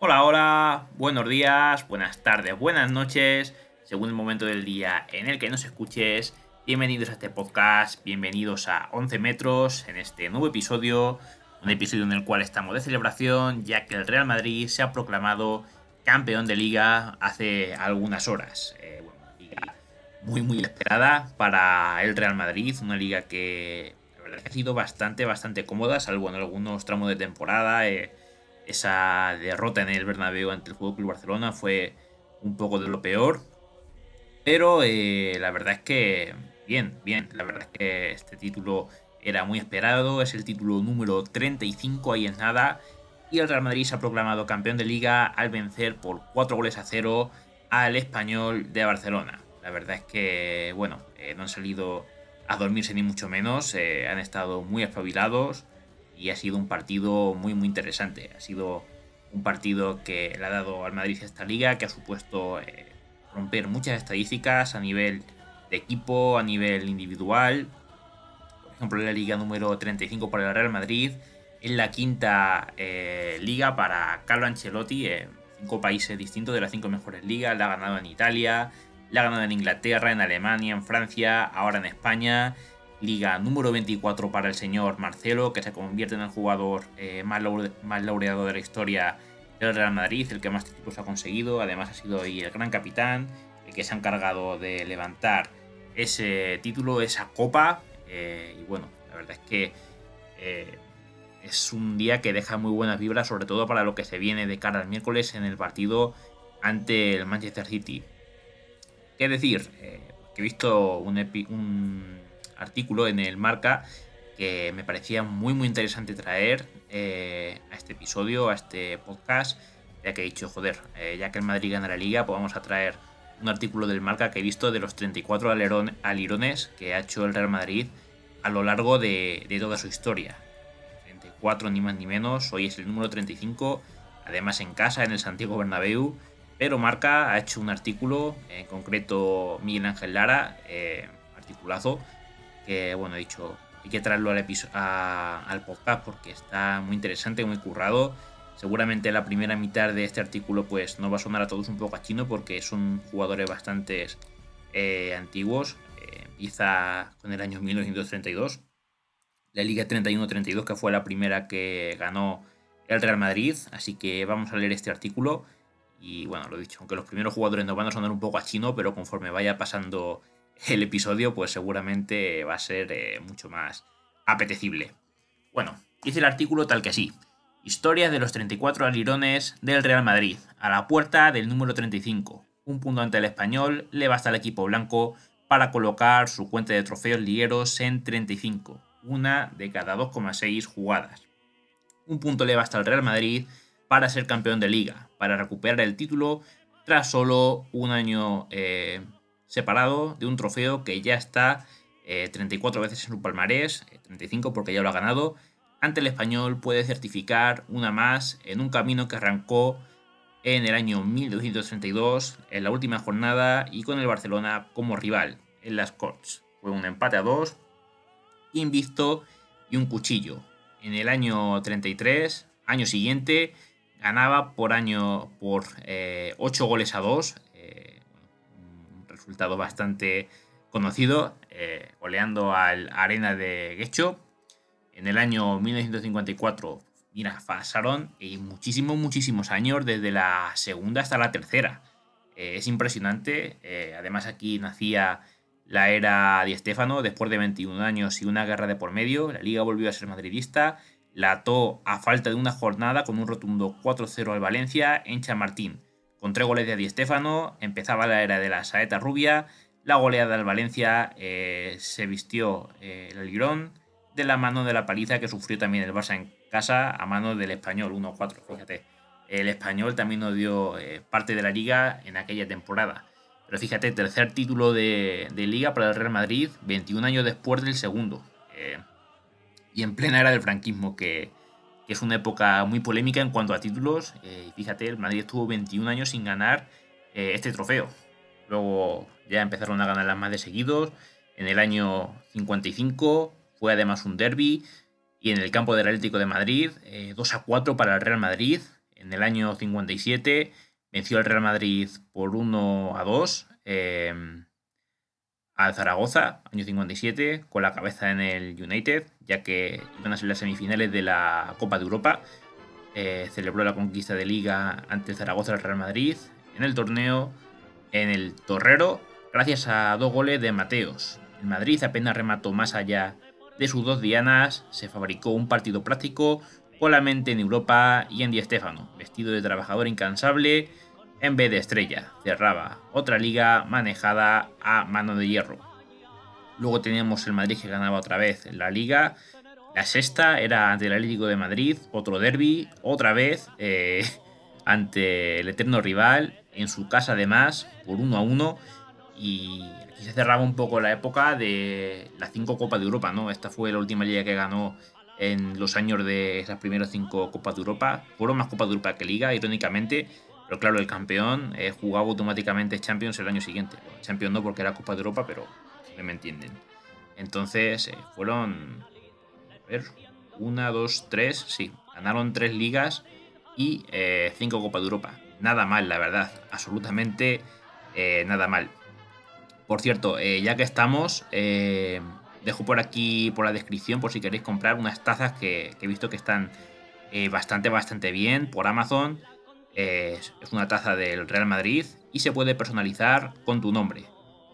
Hola, hola, buenos días, buenas tardes, buenas noches, según el momento del día en el que nos escuches. Bienvenidos a este podcast, bienvenidos a 11 metros en este nuevo episodio, un episodio en el cual estamos de celebración ya que el Real Madrid se ha proclamado campeón de liga hace algunas horas. Eh, bueno, muy muy esperada para el Real Madrid, una liga que la verdad ha sido bastante bastante cómoda, salvo en algunos tramos de temporada. Eh, esa derrota en el Bernabéu ante el Fútbol Club Barcelona fue un poco de lo peor. Pero eh, la verdad es que bien, bien. La verdad es que este título era muy esperado. Es el título número 35, ahí es nada. Y el Real Madrid se ha proclamado campeón de liga al vencer por 4 goles a 0 al español de Barcelona. La verdad es que, bueno, eh, no han salido a dormirse ni mucho menos. Eh, han estado muy espabilados y ha sido un partido muy muy interesante. Ha sido un partido que le ha dado al Madrid esta liga, que ha supuesto eh, romper muchas estadísticas a nivel de equipo, a nivel individual. Por ejemplo, la liga número 35 para el Real Madrid, en la quinta eh, liga para Carlo Ancelotti, en cinco países distintos de las cinco mejores ligas. La ha ganado en Italia, la ha ganado en Inglaterra, en Alemania, en Francia, ahora en España Liga número 24 para el señor Marcelo, que se convierte en el jugador eh, más, laureado de la historia del Real Madrid, el que más títulos ha conseguido. Además ha sido ahí el gran capitán, el que se ha encargado de levantar ese título, esa copa. Eh, y bueno, la verdad es que eh, es un día que deja muy buenas vibras, sobre todo para lo que se viene de cara al miércoles en el partido ante el Manchester City. ¿Qué decir? he visto un, un artículo en el Marca que me parecía muy muy interesante traer eh, a este episodio, a este podcast, ya que he dicho, joder, eh, ya que el Madrid gana la liga, pues vamos a traer un artículo del Marca que he visto de los 34 alirones que ha hecho el Real Madrid a lo largo de, toda su historia. 34 ni más ni menos, hoy es el número 35, además en casa, en el Santiago Bernabéu, pero Marca ha hecho un artículo, en concreto Miguel Ángel Lara, eh, articulazo, que, bueno, he dicho, hay que traerlo al, podcast porque está muy interesante, muy currado. Seguramente la primera mitad de este artículo pues no va a sonar a todos un poco a chino porque son jugadores bastante eh, antiguos. Eh, empieza con el año 1932. La Liga 31-32 que fue la primera que ganó el Real Madrid. Así que vamos a leer este artículo. Y bueno, lo dicho, aunque los primeros jugadores nos van a sonar un poco a chino, pero conforme vaya pasando el episodio pues seguramente va a ser eh, mucho más apetecible. Bueno, dice el artículo tal que así. Historia de los 34 alirones del Real Madrid, a la puerta del número 35. Un punto ante el español le basta al equipo blanco para colocar su cuenta de trofeos ligueros en 35, una de cada 2,6 jugadas. Un punto le basta al Real Madrid para ser campeón de liga, para recuperar el título tras solo un año eh, separado de un trofeo que ya está 34 eh, veces en su palmarés, 35 eh, porque ya lo ha ganado. Ante el español puede certificar una más en un camino que arrancó en el año 1232, en la última jornada y con el Barcelona como rival en las Corts. Fue un empate a dos, invicto y un cuchillo. En el año 33, año siguiente, ganaba por año por 8 eh, goles a 2 resultado bastante conocido, eh, goleando al Arena de Guecho. En el año 1954, mira, pasaron y muchísimos, muchísimos años, desde la segunda hasta la tercera. Eh, es impresionante. Eh, además, aquí nacía la era Di Stéfano, después de 21 años y una guerra de por medio. La liga volvió a ser madridista. La ató a falta de una jornada con un rotundo 4-0 al Valencia en Chamartín. Con tres goles de Di Stéfano, empezaba la era de la saeta rubia, la goleada del Valencia eh, se vistió eh, el Lirón de la mano de la paliza que sufrió también el Barça en casa a mano del español 1-4, fíjate. El español también nos dio eh, parte de la liga en aquella temporada. Pero fíjate, tercer título de, de, liga para el Real Madrid, 21 años después del segundo. y en plena era del franquismo, que, que es una época muy polémica en cuanto a títulos. Eh, fíjate, el Madrid estuvo 21 años sin ganar eh, este trofeo. Luego ya empezaron a ganar las más de seguidos. En el año 55 fue además un derby. Y en el campo del Atlético de Madrid, 2 eh, a 4 para el Real Madrid. en el año 57 venció al Real Madrid por 1 a 2 al Zaragoza, año 57, con la cabeza en el United, ya que iban a ser las semifinales de la Copa de Europa. Eh, celebró la conquista de liga ante Zaragoza del Real Madrid en el torneo en el Torrero, gracias a dos goles de Mateos. El Madrid apenas remató más allá de sus dos dianas, se fabricó un partido práctico con la mente en Europa y en Di Stéfano, vestido de trabajador incansable en vez de estrella, cerraba otra liga manejada a mano de hierro. Luego teníamos el Madrid que ganaba otra vez la liga. La sexta era ante el Atlético de Madrid, otro derby, otra vez eh, ante el eterno rival, en su casa además, por 1 a 1. Y aquí se cerraba un poco la época de las cinco Copas de Europa, ¿no? Esta fue la última liga que ganó en los años de esas primeras cinco Copas de Europa. Fueron más Copas de Europa que Liga, irónicamente. Pero claro, el campeón eh, jugaba automáticamente Champions el año siguiente. Champions no porque era Copa de Europa, pero me entienden. Entonces eh, fueron. A ver, una, dos, tres, sí. Ganaron tres ligas y eh, cinco Copas de Europa. Nada mal, la verdad. Absolutamente nada mal. Por cierto, ya que estamos, dejo por aquí, por la descripción, por si queréis comprar unas tazas que, que he visto que están bastante, bastante bien por Amazon es una taza del Real Madrid y se puede personalizar con tu nombre.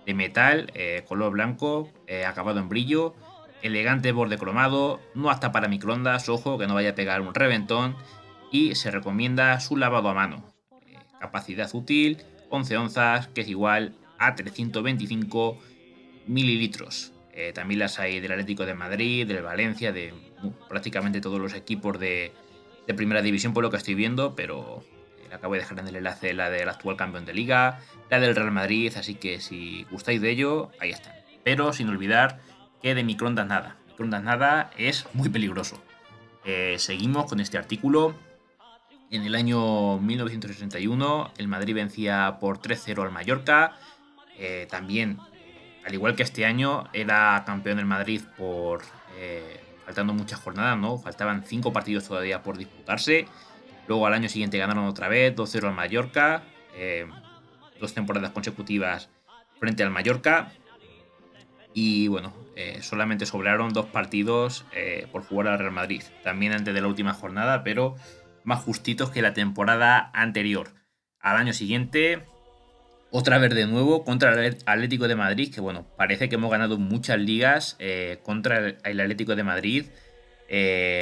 De metal, eh, color blanco, eh, acabado en brillo, elegante borde cromado, no hasta para microondas, ojo que no vaya a pegar un reventón y se recomienda su lavado a mano. Eh, capacidad útil, 11 onzas, que es igual a 325 mililitros. también las hay del Atlético de Madrid, del Valencia, de prácticamente todos los equipos de, de primera división por lo que estoy viendo, pero acabo de dejar en el enlace la del actual campeón de liga, la del Real Madrid, así que si gustáis de ello, ahí están. Pero sin olvidar que de microondas nada. Microondas nada es muy peligroso. Eh, seguimos con este artículo. En el año 1961 el Madrid vencía por 3-0 al Mallorca. Eh, también, al igual que este año, era campeón del Madrid por... Eh, faltando muchas jornadas, ¿no? Faltaban 5 partidos todavía por disputarse. Luego al año siguiente ganaron otra vez 2-0 al Mallorca. Eh, dos temporadas consecutivas frente al Mallorca. Y bueno, eh, solamente sobraron dos partidos eh, por jugar al Real Madrid. También antes de la última jornada, pero más justitos que la temporada anterior. Al año siguiente, otra vez de nuevo contra el Atlético de Madrid, que bueno, parece que hemos ganado muchas ligas contra el Atlético de Madrid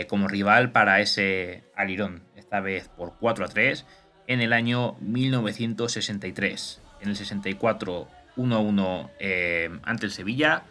como rival para ese alirón esta vez por 4 a 3, en el año 1963. En el 64, 1 a 1 eh, ante el Sevilla.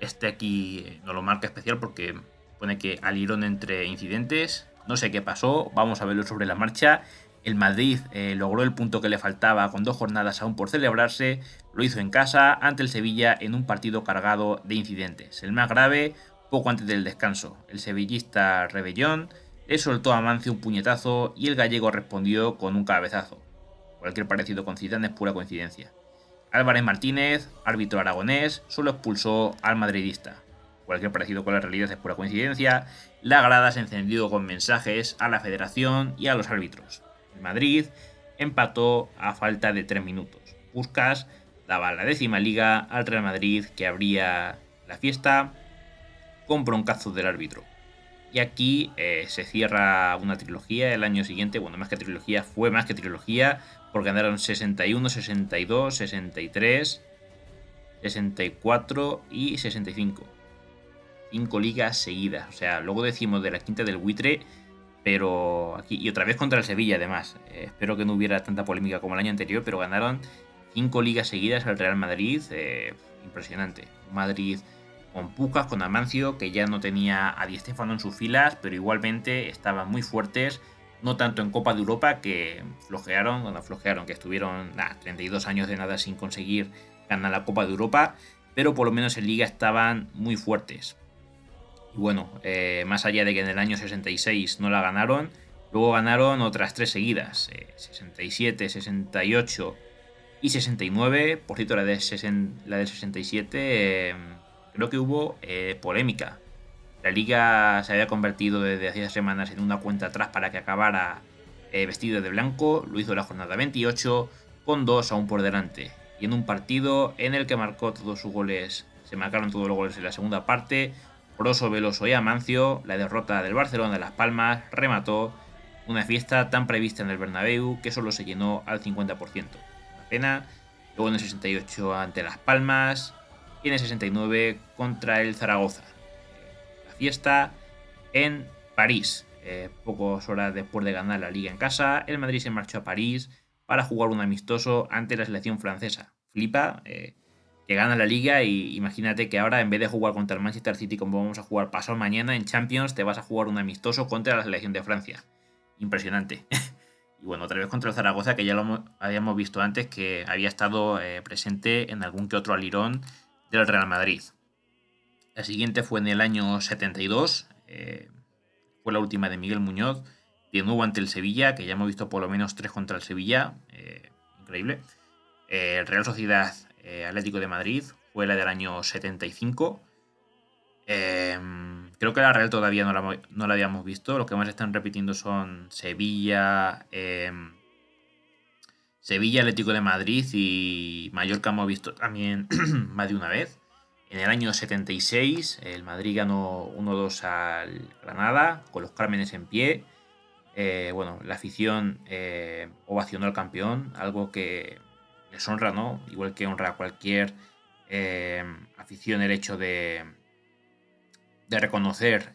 Este aquí no lo marca especial porque pone que alirón entre incidentes. No sé qué pasó, vamos a verlo sobre la marcha. El Madrid eh, logró el punto que le faltaba con dos jornadas aún por celebrarse. Lo hizo en casa ante el Sevilla en un partido cargado de incidentes. El más grave, poco antes del descanso. El sevillista Rebellón le soltó a Mancio un puñetazo y el gallego respondió con un cabezazo. Cualquier parecido con Zidane es pura coincidencia. Álvarez Martínez, árbitro aragonés, solo expulsó al madridista. Cualquier parecido con la realidad es pura coincidencia. La grada se encendió con mensajes a la federación y a los árbitros. El Madrid empató a falta de 3 minutos. Puskas daba la décima liga al Real Madrid que abría la fiesta con broncazos del árbitro. Y aquí eh, se cierra una trilogía el año siguiente. Bueno, más que trilogía, fue más que trilogía. Porque ganaron 61, 62, 63, 64 y 65. Cinco ligas seguidas. O sea, luego decimos de la quinta del buitre. Pero aquí, y otra vez contra el Sevilla, además. Eh, espero que no hubiera tanta polémica como el año anterior, pero ganaron cinco ligas seguidas al Real Madrid. Eh, impresionante. Madrid con Pucas, con Amancio, que ya no tenía a Di Stefano en sus filas, pero igualmente estaban muy fuertes, no tanto en Copa de Europa, que flojearon, bueno, flojearon, que estuvieron 32 años de nada sin conseguir ganar la Copa de Europa, pero por lo menos en Liga estaban muy fuertes. Y bueno, eh, más allá de que en el año 66 no la ganaron, luego ganaron otras tres seguidas, 67, eh, 68 y 69, por cierto la, de la del 67 creo que hubo eh, polémica. La liga se había convertido desde hacía semanas en una cuenta atrás para que acabara vestido de blanco, lo hizo la jornada 28, con dos aún por delante. Y en un partido en el que marcó todos sus goles, se marcaron todos los goles en la segunda parte, Proso, Veloso y Amancio, la derrota del Barcelona de Las Palmas remató una fiesta tan prevista en el Bernabéu que solo se llenó al 50%. Una pena. Luego en el 68 ante Las Palmas el 69 contra el Zaragoza. La fiesta en París. Eh, pocas horas después de ganar la liga en casa, el Madrid se marchó a París para jugar un amistoso ante la selección francesa. Flipa, eh, que gana la liga y imagínate que ahora en vez de jugar contra el Manchester City como vamos a jugar pasado mañana en Champions, te vas a jugar un amistoso contra la selección de Francia. Impresionante. y bueno, otra vez contra el Zaragoza, que ya lo habíamos visto antes, que había estado eh, presente en algún que otro alirón del Real Madrid. La siguiente fue en el año 72, eh, fue la última de Miguel Muñoz, de nuevo ante el Sevilla, que ya hemos visto por lo menos tres contra el Sevilla, eh, increíble. el Real Sociedad eh, Atlético de Madrid, fue la del año 75. Em, creo que la Real todavía no la, habíamos visto. Lo que más están repitiendo son Sevilla, em, Sevilla, Atlético de Madrid y Mallorca hemos visto también más de una vez. En el año 76 el Madrid ganó 1-2 al Granada con los Cármenes en pie. Eh, bueno, la afición eh, ovacionó al campeón, algo que les honra, ¿no? Igual que honra a cualquier eh, afición el hecho de, de reconocer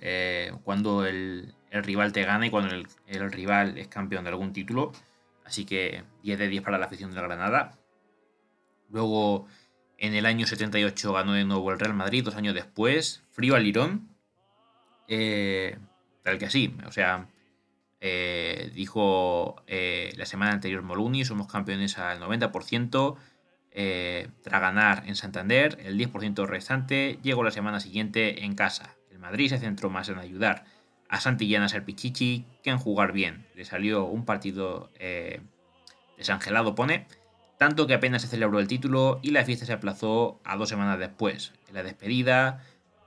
cuando el, rival te gana y cuando el, rival es campeón de algún título. Así que 10 de 10 para la afición de la Granada. Luego, en el año 78 ganó de nuevo el Real Madrid, dos años después. Frío al Lirón. Eh, tal que así, o sea, eh, dijo eh, la semana anterior Moluni, somos campeones al 90%. Eh, tras ganar en Santander, el 10% restante llegó la semana siguiente en casa. El Madrid se centró más en ayudar a Santillana a ser pichichi que en jugar bien. Le salió un partido desangelado, pone, tanto que apenas se celebró el título y la fiesta se aplazó a dos semanas después, en la despedida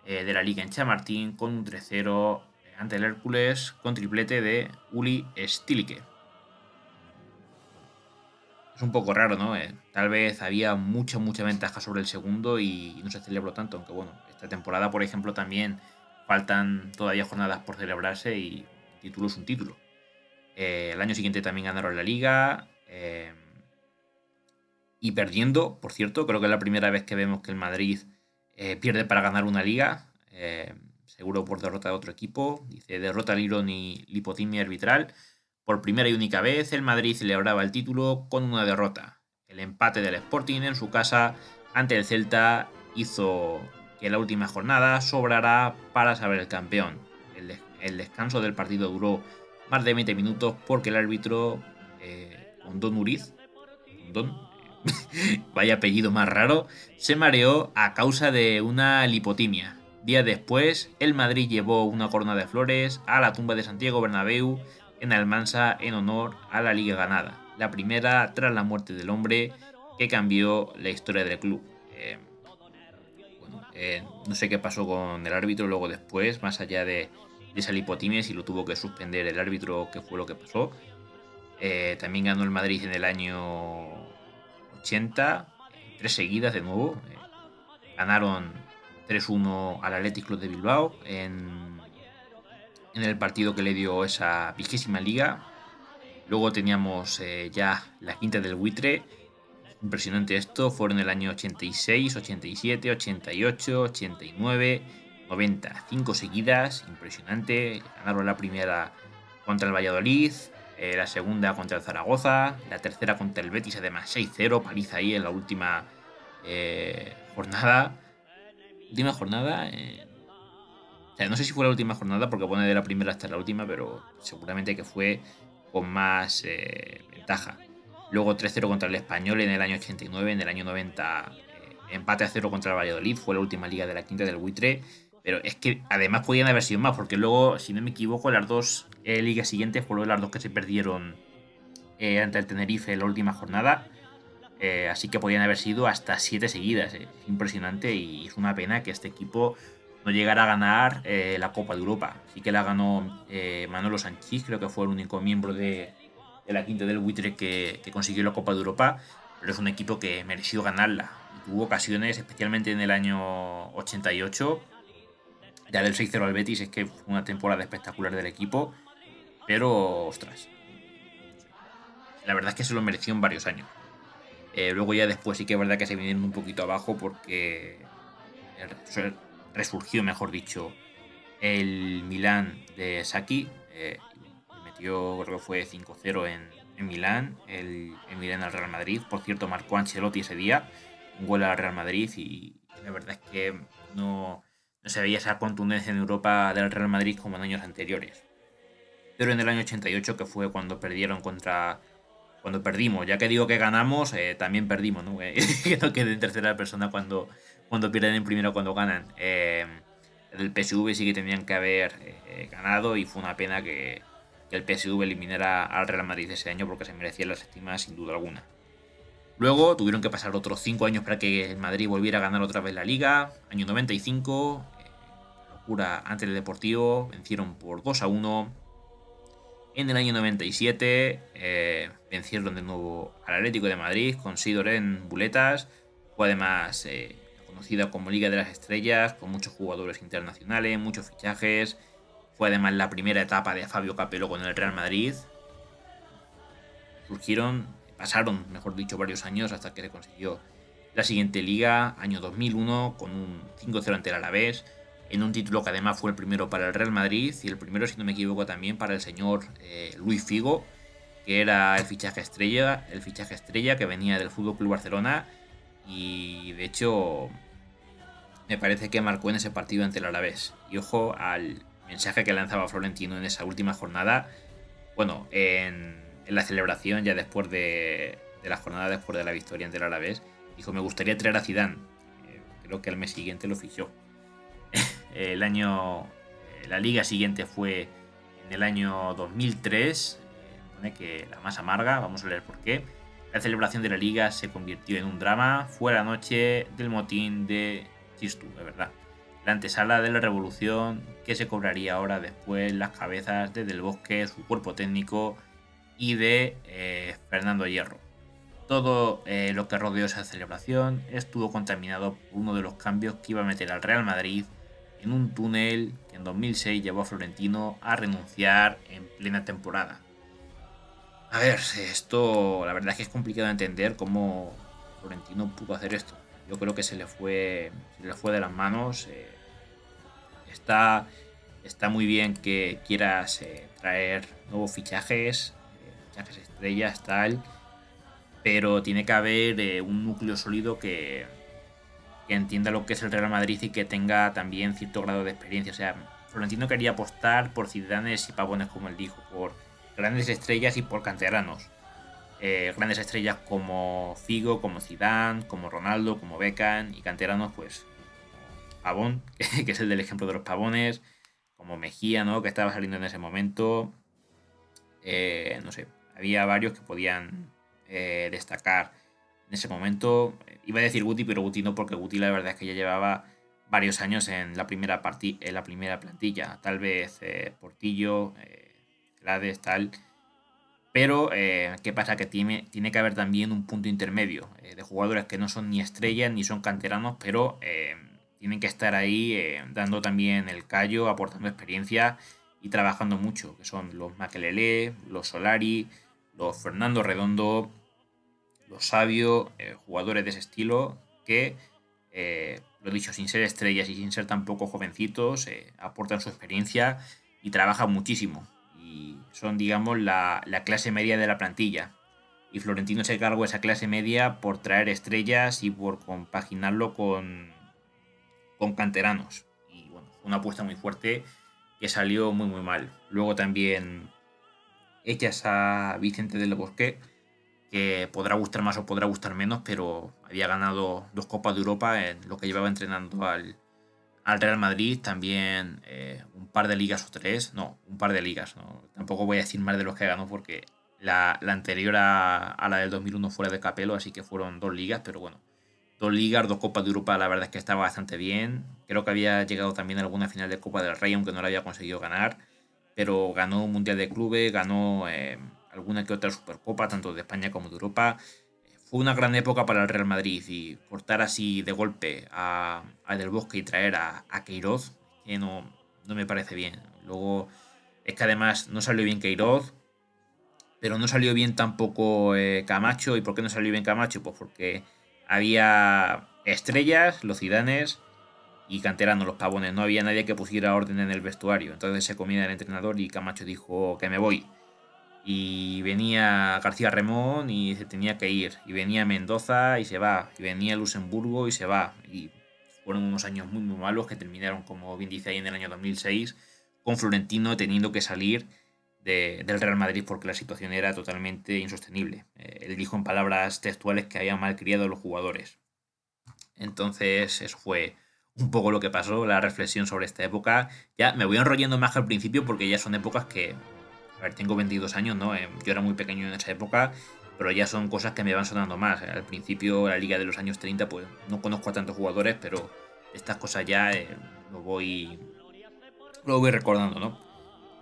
de la liga en Chamartín con un 3-0 ante el Hércules con triplete de Uli Stilike. Es un poco raro, ¿no? Eh, tal vez había mucha, mucha ventaja sobre el segundo y no se celebró tanto, aunque bueno, esta temporada, por ejemplo, también faltan todavía jornadas por celebrarse y título es un título. Eh, el año siguiente también ganaron la liga. Eh, y perdiendo, por cierto, creo que es la primera vez que vemos que el Madrid pierde para ganar una liga seguro por derrota de otro equipo. Dice, derrota Lirón y lipotimia arbitral. Por primera y única vez, el Madrid celebraba el título con una derrota. El empate del Sporting en su casa ante el Celta hizo que la última jornada sobrara para saber el campeón. El, descanso del partido duró más de 20 minutos porque el árbitro, eh, Don Uriz, vaya apellido más raro, se mareó a causa de una lipotimia. Días después, el Madrid llevó una corona de flores a la tumba de Santiago Bernabéu en Almansa en honor a la liga ganada, la primera tras la muerte del hombre que cambió la historia del club. Eh, eh, no sé qué pasó con el árbitro luego después, más allá de, esa lipotimia, si lo tuvo que suspender el árbitro, qué fue lo que pasó. Eh, también ganó el Madrid en el año 80, tres seguidas de nuevo. ganaron 3-1 al Athletic Club de Bilbao en, en, el partido que le dio esa vigésima liga. Luego teníamos eh, ya la quinta del buitre. Impresionante esto. Fueron el año 86, 87, 88, 89, 90. Cinco seguidas. Impresionante. Ganaron la primera contra el Valladolid. Eh, la segunda contra el Zaragoza. La tercera contra el Betis. Además 6-0. Paliza ahí en la última eh, jornada última jornada. Eh, no sé si fue la última jornada porque pone de la primera hasta la última, pero seguramente que fue con más eh, ventaja. Luego 3-0 contra el Español en el año 89, en el año 90 eh, empate a 0 contra el Valladolid, fue la última liga de la quinta del buitre. Pero es que además podían haber sido más, porque luego, si no me equivoco, las dos ligas siguientes fueron las dos que se perdieron ante el Tenerife en la última jornada. Eh, así que podían haber sido hasta siete seguidas. Eh. Impresionante y es una pena que este equipo no llegara a ganar eh, la Copa de Europa. Sí que la ganó Manolo Sanchís, creo que fue el único miembro de, la quinta del buitre que, consiguió la Copa de Europa, pero es un equipo que mereció ganarla. tuvo ocasiones, especialmente en el año 88, ya del 6-0 al Betis, es que fue una temporada espectacular del equipo, pero ostras. La verdad es que se lo mereció en varios años. Eh, luego ya después sí que es verdad que se vinieron un poquito abajo porque resurgió, mejor dicho, el Milán de Saki. Eh, metió, creo que fue 5-0 en, en, Milán, el, el, Milán al Real Madrid. Por cierto, marcó Ancelotti ese día, un gol al Real Madrid y la verdad es que no, no se veía esa contundencia en Europa del Real Madrid como en años anteriores. Pero en el año 88, que fue cuando perdieron contra cuando perdimos. Ya que digo que ganamos, eh, también perdimos, ¿no? que no quede en tercera persona cuando, cuando pierden en primero cuando ganan. Eh, el PSV sí que tenían que haber eh, ganado y fue una pena que, el PSV eliminara al Real Madrid ese año porque se merecía la séptima sin duda alguna. Luego tuvieron que pasar otros 5 años para que el Madrid volviera a ganar otra vez la liga. Año 95, locura ante el Deportivo, vencieron por 2 a 1. En el año 97 eh, vencieron de nuevo al Atlético de Madrid con Sidor en buletas. Fue además eh, conocida como Liga de las Estrellas, con muchos jugadores internacionales, muchos fichajes. Fue además la primera etapa de Fabio Capello con el Real Madrid. Surgieron, pasaron, mejor dicho, varios años hasta que se consiguió la siguiente liga, año 2001, con un 5-0 ante el Alavés en un título que además fue el primero para el Real Madrid y el primero, si no me equivoco, también para el señor eh, Luis Figo, que era el fichaje estrella, el fichaje estrella que venía del Fútbol Club Barcelona y de hecho me parece que marcó en ese partido ante el Alavés. Y ojo al mensaje que lanzaba Florentino en esa última jornada, bueno, en, la celebración ya después de, la jornada después de la victoria ante el Alavés, dijo me gustaría traer a Zidane. Eh, creo que al mes siguiente lo fichó. el año, eh, la liga siguiente fue en el año 2003, eh, que la más amarga, vamos a leer por qué. La celebración de la liga se convirtió en un drama, fue la noche del motín de Chistu, de verdad. La antesala de la revolución que se cobraría ahora después las cabezas de Del Bosque, su cuerpo técnico y de eh, Fernando Hierro. Todo lo que rodeó esa celebración estuvo contaminado por uno de los cambios que iba a meter al Real Madrid en un túnel que en 2006 llevó a Florentino a renunciar en plena temporada. A ver, esto la verdad es que es complicado de entender cómo Florentino pudo hacer esto. Yo creo que se le fue, se le fue de las manos. Eh, está, está muy bien que quieras eh, traer nuevos fichajes, eh, fichajes estrellas, tal, pero tiene que haber un núcleo sólido que, entienda lo que es el Real Madrid y que tenga también cierto grado de experiencia. O sea, Florentino quería apostar por ciudadanos y pavones, como él dijo, por grandes estrellas y por canteranos. Eh, grandes estrellas como Figo, como Zidane, como Ronaldo, como Beckham y canteranos, pues Pavón, que es el del ejemplo de los pavones, como Mejía, ¿no? Que estaba saliendo en ese momento. Eh, no sé, había varios que podían eh, destacar en ese momento. Iba a decir Guti, pero Guti no, porque Guti la verdad es que ya llevaba varios años en la primera, en la primera plantilla. Tal vez eh, Portillo, eh, tal. Pero, ¿qué pasa? Que tiene, tiene que haber también un punto intermedio de jugadores que no son ni estrellas ni son canteranos, pero tienen que estar ahí dando también el callo, aportando experiencia y trabajando mucho, que son los Makelele, los Solari, los Fernando Redondo, los sabios, eh, jugadores de ese estilo que, eh, lo dicho, sin ser estrellas y sin ser tampoco jovencitos, eh, aportan su experiencia y trabajan muchísimo. Y son, digamos, la, clase media de la plantilla. Y Florentino se cargó esa clase media por traer estrellas y por compaginarlo con, con canteranos. Y bueno, una apuesta muy fuerte que salió muy muy mal. Luego también echas a Vicente del Bosque que podrá gustar más o podrá gustar menos, pero había ganado dos Copas de Europa en lo que llevaba entrenando al, Real Madrid, también eh, un par de ligas o tres, no, un par de ligas, tampoco voy a decir más de los que ganó porque la, anterior a, la del 2001 fuera de Capelo, así que fueron dos ligas, pero bueno, dos ligas, dos Copas de Europa, la verdad es que estaba bastante bien, creo que había llegado también a alguna final de Copa del Rey, aunque no la había conseguido ganar, pero ganó un Mundial de Clubes, ganó... Eh, alguna que otra Supercopa, tanto de España como de Europa. Fue una gran época para el Real Madrid y cortar así de golpe a, Del Bosque y traer a, a Queiroz, que no, no me parece bien. Luego es que además no salió bien Queiroz, pero no salió bien tampoco eh, Camacho. ¿Y por qué no salió bien Camacho? Pues porque había estrellas, los cidanes y canteranos, los pavones. No había nadie que pusiera orden en el vestuario. Entonces se comía el entrenador y Camacho dijo que me voy. Y venía García Remón y se tenía que ir. Y venía Mendoza y se va. Y venía Luxemburgo y se va. Y fueron unos años muy, muy malos que terminaron, como bien dice ahí, en el año 2006, con Florentino teniendo que salir del Real Madrid porque la situación era totalmente insostenible. Eh, él dijo en palabras textuales que había malcriado a los jugadores. Entonces, eso fue un poco lo que pasó, la reflexión sobre esta época. Ya me voy enrollando más que al principio porque ya son épocas que. A ver, tengo 22 años, ¿no? Eh, yo era muy pequeño en esa época, pero ya son cosas que me van sonando más. Al principio, la liga de los años 30, pues no conozco a tantos jugadores, pero estas cosas ya eh, lo voy. Lo voy recordando, ¿no?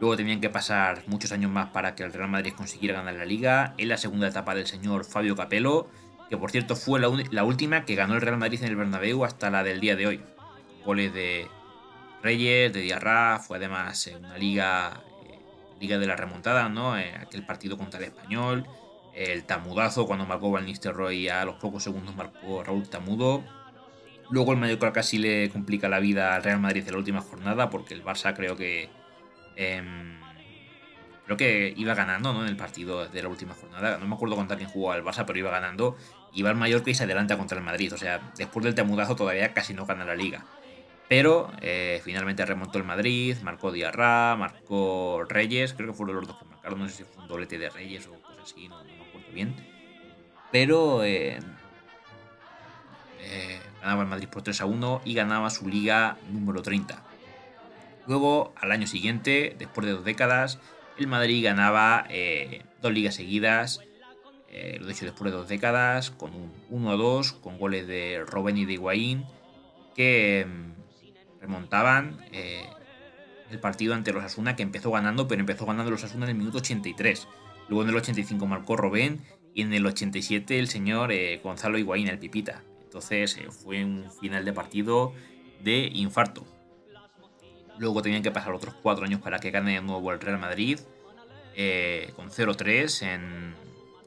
Luego tenían que pasar muchos años más para que el Real Madrid consiguiera ganar la liga. En la segunda etapa del señor Fabio Capello, que por cierto fue la, última que ganó el Real Madrid en el Bernabéu hasta la del día de hoy. Goles de Reyes, de Diarra, fue además una liga, eh, liga de la remontada, ¿no? Eh, aquel partido contra el Español, el Tamudazo cuando marcó Van Nistelrooy a los pocos segundos marcó Raúl Tamudo. Luego el Mallorca casi le complica la vida al Real Madrid en la última jornada porque el Barça creo que Em, creo que iba ganando ¿no? en el partido de la última jornada. No me acuerdo contra quién jugó al Barça, pero iba ganando. Iba al Mallorca y se adelanta contra el Madrid. O sea, después del temudazo todavía casi no gana la liga. Pero eh, finalmente remontó el Madrid, marcó Diarra, marcó Reyes. Creo que fueron los dos que marcaron. No sé si fue un doblete de Reyes o cosas así, no, me acuerdo bien. Pero eh, eh, ganaba el Madrid por 3 a 1 y ganaba su liga número 30. Luego, al año siguiente, después de dos décadas, el Madrid ganaba eh, dos ligas seguidas, eh, lo dicho después de dos décadas, con un 1 2, con goles de Robben y de Higuaín, que mm, remontaban eh, el partido ante los Asuna, que empezó ganando, pero empezó ganando los Asuna en el minuto 83. Luego en el 85 marcó Robben y en el 87 el señor Gonzalo Higuaín, el Pipita. Entonces fue un final de partido de infarto. Luego tenían que pasar otros cuatro años para que gane de nuevo el Real Madrid. Eh, con 0-3 en,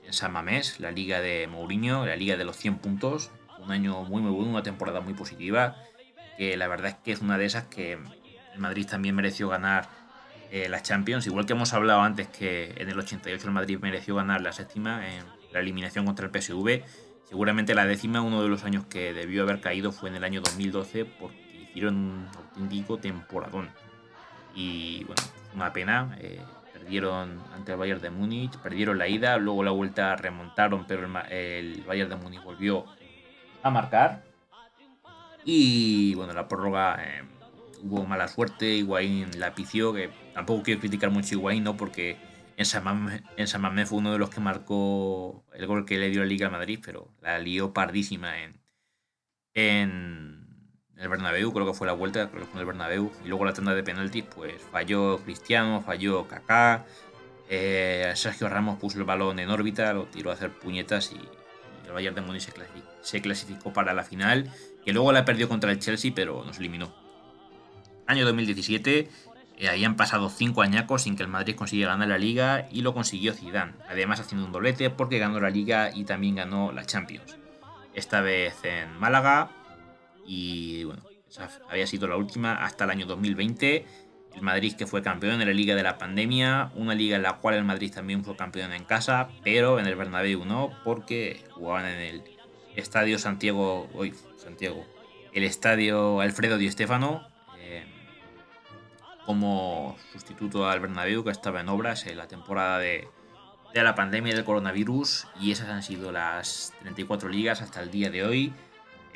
San Mamés, la liga de Mourinho, la liga de los 100 puntos. Un año muy muy bueno, una temporada muy positiva. Que la verdad es que es una de esas que el Madrid también mereció ganar eh, las Champions. Igual que hemos hablado antes que en el 88 el Madrid mereció ganar la séptima en la eliminación contra el PSV. Seguramente la décima, uno de los años que debió haber caído fue en el año 2012 porque hicieron un auténtico temporadón. Y bueno, una pena. Eh, perdieron ante el Bayern de Múnich, perdieron la ida, luego la vuelta remontaron, pero el, Bayern de Múnich volvió a marcar. Y bueno, la prórroga eh, hubo mala suerte, Higuaín la pició, que tampoco quiero criticar mucho a ¿no? porque en San, San fue uno de los que marcó el gol que le dio la Liga a Madrid, pero la lió pardísima en, en el Bernabéu, creo que fue la vuelta, creo que fue el Bernabéu, y luego la tanda de penaltis, pues falló Cristiano, falló Kaká, eh, Sergio Ramos puso el balón en órbita, lo tiró a hacer puñetas y, el Bayern de Múnich se clasificó, para la final, que luego la perdió contra el Chelsea, pero nos eliminó. Año 2017, eh, habían pasado cinco añacos sin que el Madrid consiguiera ganar la Liga y lo consiguió Zidane, además haciendo un doblete porque ganó la Liga y también ganó la Champions. Esta vez en Málaga, y bueno, esa había sido la última hasta el año 2020. El Madrid que fue campeón de la Liga de la Pandemia, una liga en la cual el Madrid también fue campeón en casa, pero en el Bernabéu no, porque jugaban en el Estadio Santiago, hoy Santiago, el Estadio Alfredo Di Stéfano, eh, como sustituto al Bernabéu que estaba en obras en la temporada de, de la pandemia del coronavirus y esas han sido las 34 ligas hasta el día de hoy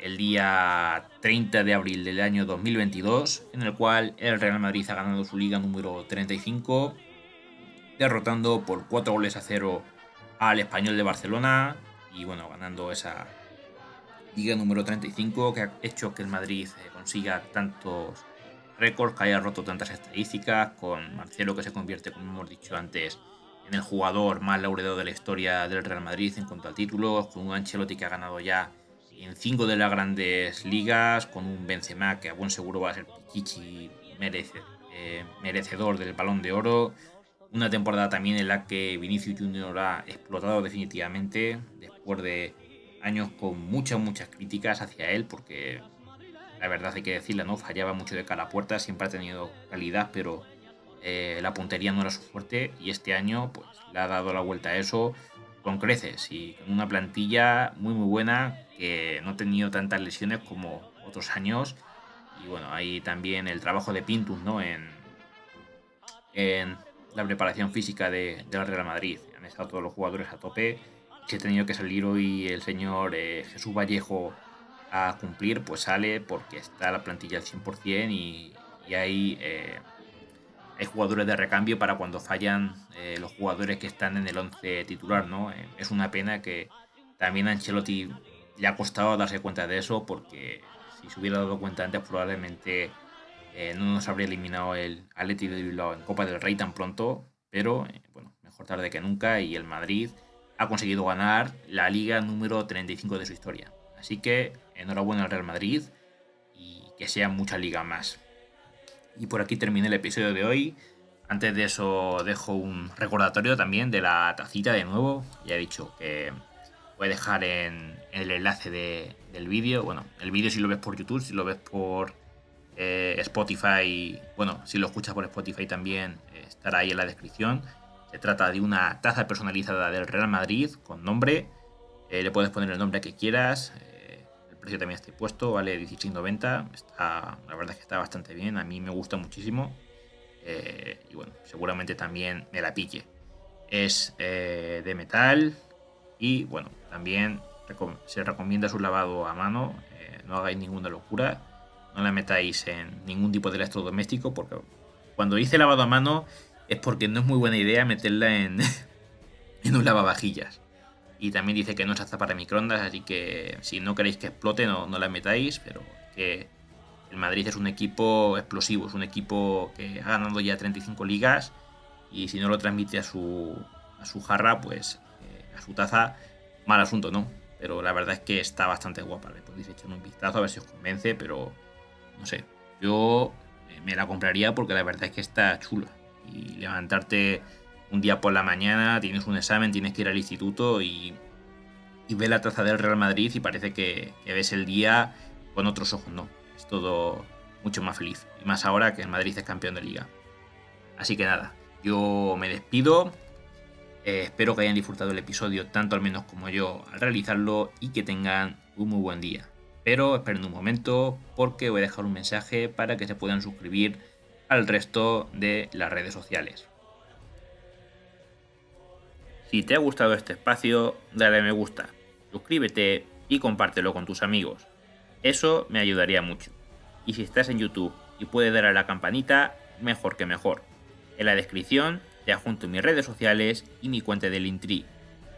el día 30 de abril del año 2022, en el cual el Real Madrid ha ganado su liga número 35, derrotando por 4 goles a 0 al Español de Barcelona y bueno, ganando esa liga número 35 que ha hecho que el Madrid eh, consiga tantos récords, que haya roto tantas estadísticas, con Marcelo que se convierte, como hemos dicho antes, en el jugador más laureado de la historia del Real Madrid en cuanto al título, con un Ancelotti que ha ganado ya en cinco de las grandes ligas, con un Benzema que a buen seguro va a ser Pichichi eh, merecedor del balón de oro. Una temporada también en la que Vinicius Junior ha explotado definitivamente, después de años con muchas, muchas críticas hacia él, porque la verdad hay que decirla, ¿no? Fallaba mucho de cara a puerta, siempre ha tenido calidad, pero eh, la puntería no era su fuerte y este año pues le ha dado la vuelta a eso con creces y con una plantilla muy muy buena que no ha tenido tantas lesiones como otros años y bueno, ahí también el trabajo de Pintus, ¿no? En, en la preparación física de, del Real Madrid. Han estado todos los jugadores a tope. Si ha tenido que salir hoy el señor eh, Jesús Vallejo a cumplir, pues sale porque está la plantilla al 100% y, y hay, eh, hay jugadores de recambio para cuando fallan eh, los jugadores que están en el 11 titular, ¿no? es una pena que también Ancelotti le ha costado darse cuenta de eso porque si se hubiera dado cuenta antes probablemente eh, no nos habría eliminado el Atleti de Bilbao en Copa del Rey tan pronto, pero eh, bueno, mejor tarde que nunca y el Madrid ha conseguido ganar la liga número 35 de su historia. Así que enhorabuena al Real Madrid y que sea mucha liga más. Y por aquí termina el episodio de hoy. Antes de eso dejo un recordatorio también de la tacita de nuevo. Ya he dicho que voy a dejar en, el enlace del vídeo. Bueno, el vídeo si lo ves por YouTube, si lo ves por eh, Spotify, bueno, si lo escuchas por Spotify también eh, estará ahí en la descripción. Se trata de una taza personalizada del Real Madrid con nombre. Eh, le puedes poner el nombre que quieras. el precio también está puesto, vale 16.90. Está, la verdad es que está bastante bien. A mí me gusta muchísimo. y bueno, seguramente también me la pille. Es de metal, y bueno, también se recomienda su lavado a mano, eh, no hagáis ninguna locura, no la metáis en ningún tipo de electrodoméstico, porque cuando dice lavado a mano es porque no es muy buena idea meterla en, en un lavavajillas. Y también dice que no es apta para microondas, así que si no queréis que explote, no, no la metáis, pero que el Madrid es un equipo explosivo, es un equipo que ha ganado ya 35 ligas y si no lo transmite a su, a su jarra, pues su taza, mal asunto, ¿no? Pero la verdad es que está bastante guapa. Le podéis echar un vistazo a ver si os convence, pero no sé. Yo eh, me la compraría porque la verdad es que está chula. Y levantarte un día por la mañana, tienes un examen, tienes que ir al instituto y, y ves la taza del Real Madrid y parece que, que ves el día con otros ojos, ¿no? Es todo mucho más feliz. Y más ahora que el Madrid es campeón de liga. Así que nada, yo me despido. Eh, espero que hayan disfrutado el episodio tanto al menos como yo al realizarlo y que tengan un muy buen día. Pero esperen un momento porque voy a dejar un mensaje para que se puedan suscribir al resto de las redes sociales. Si te ha gustado este espacio, dale a me gusta, suscríbete y compártelo con tus amigos. Eso me ayudaría mucho. Y si estás en YouTube y puedes dar a la campanita, mejor que mejor. En la descripción te adjunto mis redes sociales y mi cuenta del Intri.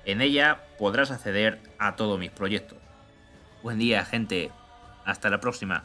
En ella podrás acceder a todos mis proyectos. Buen día, gente. Hasta la próxima.